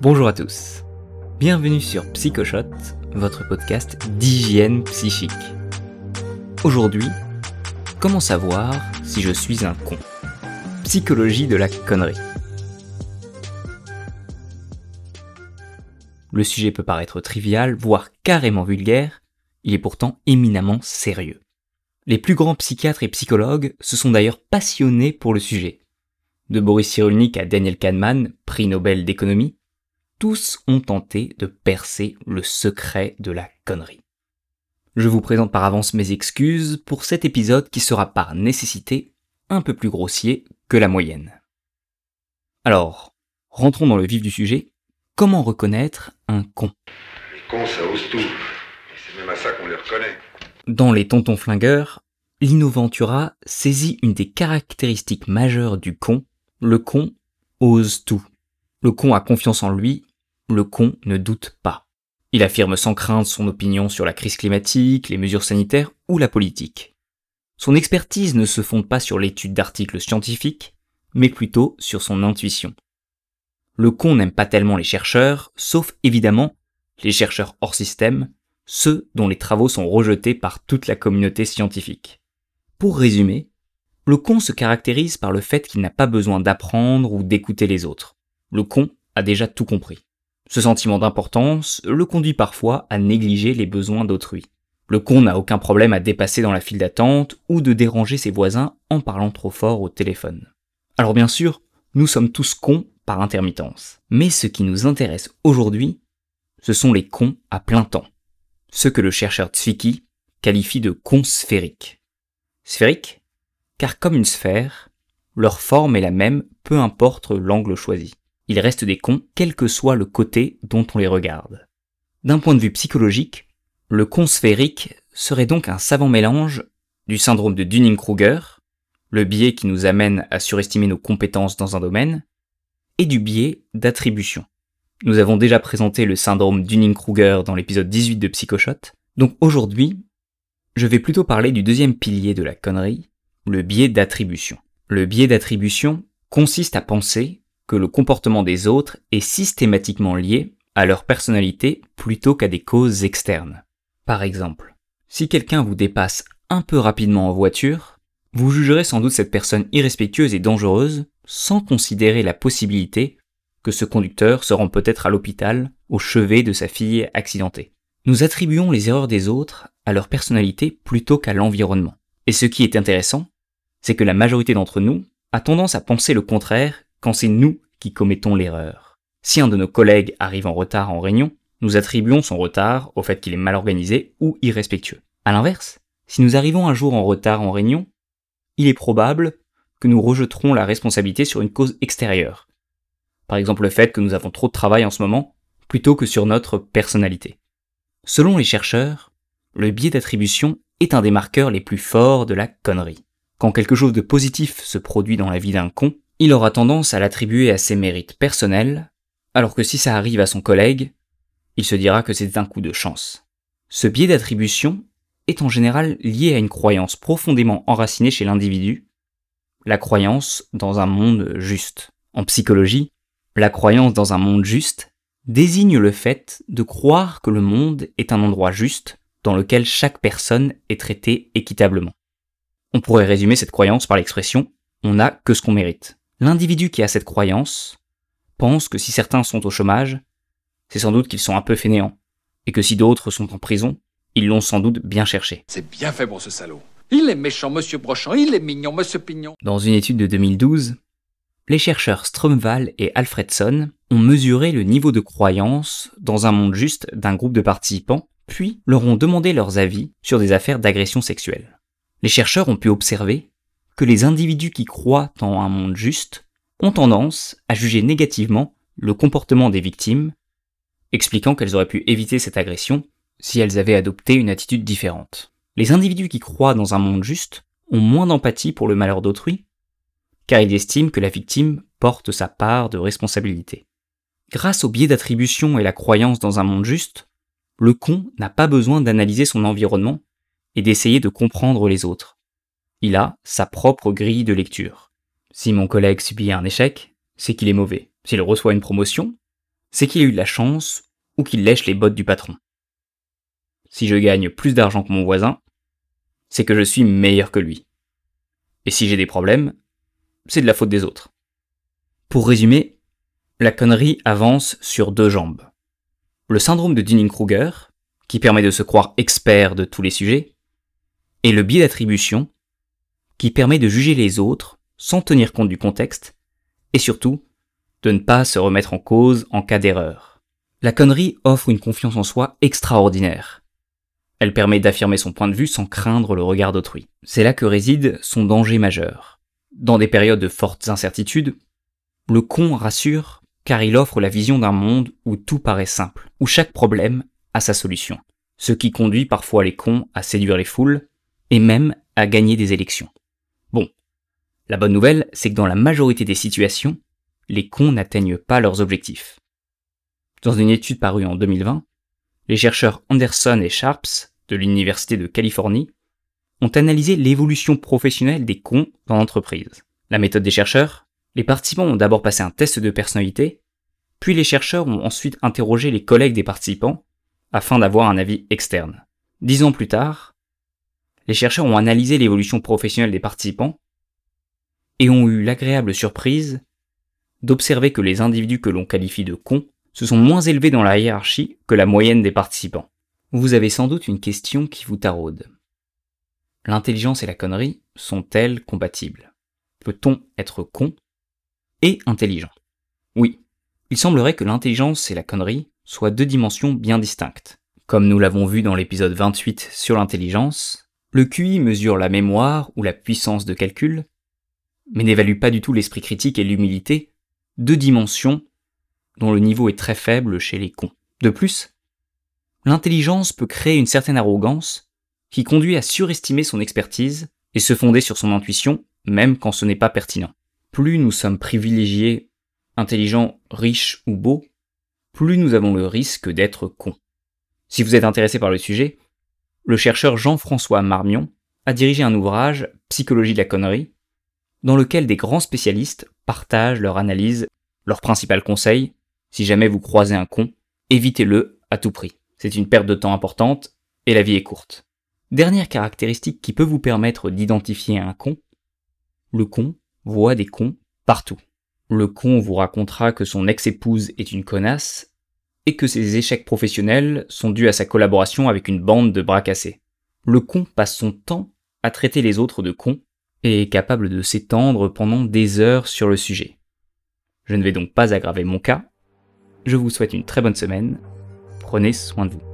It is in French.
Bonjour à tous. Bienvenue sur Psychoshot, votre podcast d'hygiène psychique. Aujourd'hui, comment savoir si je suis un con? Psychologie de la connerie. Le sujet peut paraître trivial, voire carrément vulgaire, il est pourtant éminemment sérieux. Les plus grands psychiatres et psychologues se sont d'ailleurs passionnés pour le sujet. De Boris Cyrulnik à Daniel Kahneman, prix Nobel d'économie, tous ont tenté de percer le secret de la connerie. Je vous présente par avance mes excuses pour cet épisode qui sera par nécessité un peu plus grossier que la moyenne. Alors, rentrons dans le vif du sujet. Comment reconnaître un con? Les cons, ça ose tout. Et c'est même à ça qu'on les reconnaît. Dans Les Tontons Flingueurs, Lino Ventura saisit une des caractéristiques majeures du con. Le con ose tout. Le con a confiance en lui, le con ne doute pas. Il affirme sans crainte son opinion sur la crise climatique, les mesures sanitaires ou la politique. Son expertise ne se fonde pas sur l'étude d'articles scientifiques, mais plutôt sur son intuition. Le con n'aime pas tellement les chercheurs, sauf évidemment les chercheurs hors système, ceux dont les travaux sont rejetés par toute la communauté scientifique. Pour résumer, le con se caractérise par le fait qu'il n'a pas besoin d'apprendre ou d'écouter les autres. Le con a déjà tout compris. Ce sentiment d'importance le conduit parfois à négliger les besoins d'autrui. Le con n'a aucun problème à dépasser dans la file d'attente ou de déranger ses voisins en parlant trop fort au téléphone. Alors bien sûr, nous sommes tous cons par intermittence. Mais ce qui nous intéresse aujourd'hui, ce sont les cons à plein temps. Ce que le chercheur Zwicky qualifie de cons sphériques. Sphériques Car comme une sphère, leur forme est la même peu importe l'angle choisi. Ils restent des cons quel que soit le côté dont on les regarde. D'un point de vue psychologique, le con sphérique serait donc un savant mélange du syndrome de Dunning-Kruger, le biais qui nous amène à surestimer nos compétences dans un domaine, et du biais d'attribution. Nous avons déjà présenté le syndrome Dunning-Kruger dans l'épisode 18 de Psychoshot, donc aujourd'hui, je vais plutôt parler du deuxième pilier de la connerie, le biais d'attribution. Le biais d'attribution consiste à penser que le comportement des autres est systématiquement lié à leur personnalité plutôt qu'à des causes externes. Par exemple, si quelqu'un vous dépasse un peu rapidement en voiture, vous jugerez sans doute cette personne irrespectueuse et dangereuse sans considérer la possibilité que ce conducteur se rend peut-être à l'hôpital au chevet de sa fille accidentée. Nous attribuons les erreurs des autres à leur personnalité plutôt qu'à l'environnement. Et ce qui est intéressant, c'est que la majorité d'entre nous a tendance à penser le contraire quand c'est nous qui commettons l'erreur. Si un de nos collègues arrive en retard en réunion, nous attribuons son retard au fait qu'il est mal organisé ou irrespectueux. À l'inverse, si nous arrivons un jour en retard en réunion, il est probable que nous rejeterons la responsabilité sur une cause extérieure. Par exemple le fait que nous avons trop de travail en ce moment, plutôt que sur notre personnalité. Selon les chercheurs, le biais d'attribution est un des marqueurs les plus forts de la connerie. Quand quelque chose de positif se produit dans la vie d'un con, il aura tendance à l'attribuer à ses mérites personnels, alors que si ça arrive à son collègue, il se dira que c'est un coup de chance. Ce biais d'attribution est en général lié à une croyance profondément enracinée chez l'individu, la croyance dans un monde juste. En psychologie, la croyance dans un monde juste désigne le fait de croire que le monde est un endroit juste dans lequel chaque personne est traitée équitablement. On pourrait résumer cette croyance par l'expression on n'a que ce qu'on mérite. L'individu qui a cette croyance pense que si certains sont au chômage, c'est sans doute qu'ils sont un peu fainéants, et que si d'autres sont en prison, ils l'ont sans doute bien cherché. C'est bien fait pour ce salaud. Il est méchant, monsieur Brochant, il est mignon, monsieur Pignon. Dans une étude de 2012, les chercheurs Stromval et Alfredson ont mesuré le niveau de croyance dans un monde juste d'un groupe de participants, puis leur ont demandé leurs avis sur des affaires d'agression sexuelle. Les chercheurs ont pu observer que les individus qui croient en un monde juste ont tendance à juger négativement le comportement des victimes, expliquant qu'elles auraient pu éviter cette agression si elles avaient adopté une attitude différente. Les individus qui croient dans un monde juste ont moins d'empathie pour le malheur d'autrui, car ils estiment que la victime porte sa part de responsabilité. Grâce au biais d'attribution et la croyance dans un monde juste, le con n'a pas besoin d'analyser son environnement et d'essayer de comprendre les autres il a sa propre grille de lecture. Si mon collègue subit un échec, c'est qu'il est mauvais. S'il reçoit une promotion, c'est qu'il a eu de la chance ou qu'il lèche les bottes du patron. Si je gagne plus d'argent que mon voisin, c'est que je suis meilleur que lui. Et si j'ai des problèmes, c'est de la faute des autres. Pour résumer, la connerie avance sur deux jambes. Le syndrome de Dunning-Kruger, qui permet de se croire expert de tous les sujets, et le biais d'attribution, qui permet de juger les autres sans tenir compte du contexte, et surtout, de ne pas se remettre en cause en cas d'erreur. La connerie offre une confiance en soi extraordinaire. Elle permet d'affirmer son point de vue sans craindre le regard d'autrui. C'est là que réside son danger majeur. Dans des périodes de fortes incertitudes, le con rassure car il offre la vision d'un monde où tout paraît simple, où chaque problème a sa solution. Ce qui conduit parfois les cons à séduire les foules et même à gagner des élections. La bonne nouvelle, c'est que dans la majorité des situations, les cons n'atteignent pas leurs objectifs. Dans une étude parue en 2020, les chercheurs Anderson et Sharps de l'Université de Californie ont analysé l'évolution professionnelle des cons dans l'entreprise. La méthode des chercheurs Les participants ont d'abord passé un test de personnalité, puis les chercheurs ont ensuite interrogé les collègues des participants afin d'avoir un avis externe. Dix ans plus tard, les chercheurs ont analysé l'évolution professionnelle des participants et ont eu l'agréable surprise d'observer que les individus que l'on qualifie de cons se sont moins élevés dans la hiérarchie que la moyenne des participants. Vous avez sans doute une question qui vous taraude. L'intelligence et la connerie sont-elles compatibles? Peut-on être con et intelligent? Oui, il semblerait que l'intelligence et la connerie soient deux dimensions bien distinctes. Comme nous l'avons vu dans l'épisode 28 sur l'intelligence, le QI mesure la mémoire ou la puissance de calcul, mais n'évalue pas du tout l'esprit critique et l'humilité deux dimensions dont le niveau est très faible chez les cons. De plus, l'intelligence peut créer une certaine arrogance qui conduit à surestimer son expertise et se fonder sur son intuition même quand ce n'est pas pertinent. Plus nous sommes privilégiés, intelligents, riches ou beaux, plus nous avons le risque d'être cons. Si vous êtes intéressé par le sujet, le chercheur Jean-François Marmion a dirigé un ouvrage Psychologie de la connerie dans lequel des grands spécialistes partagent leur analyse, leur principal conseil, si jamais vous croisez un con, évitez-le à tout prix. C'est une perte de temps importante et la vie est courte. Dernière caractéristique qui peut vous permettre d'identifier un con, le con voit des cons partout. Le con vous racontera que son ex-épouse est une connasse et que ses échecs professionnels sont dus à sa collaboration avec une bande de bras cassés. Le con passe son temps à traiter les autres de cons et capable de s'étendre pendant des heures sur le sujet. Je ne vais donc pas aggraver mon cas. Je vous souhaite une très bonne semaine. Prenez soin de vous.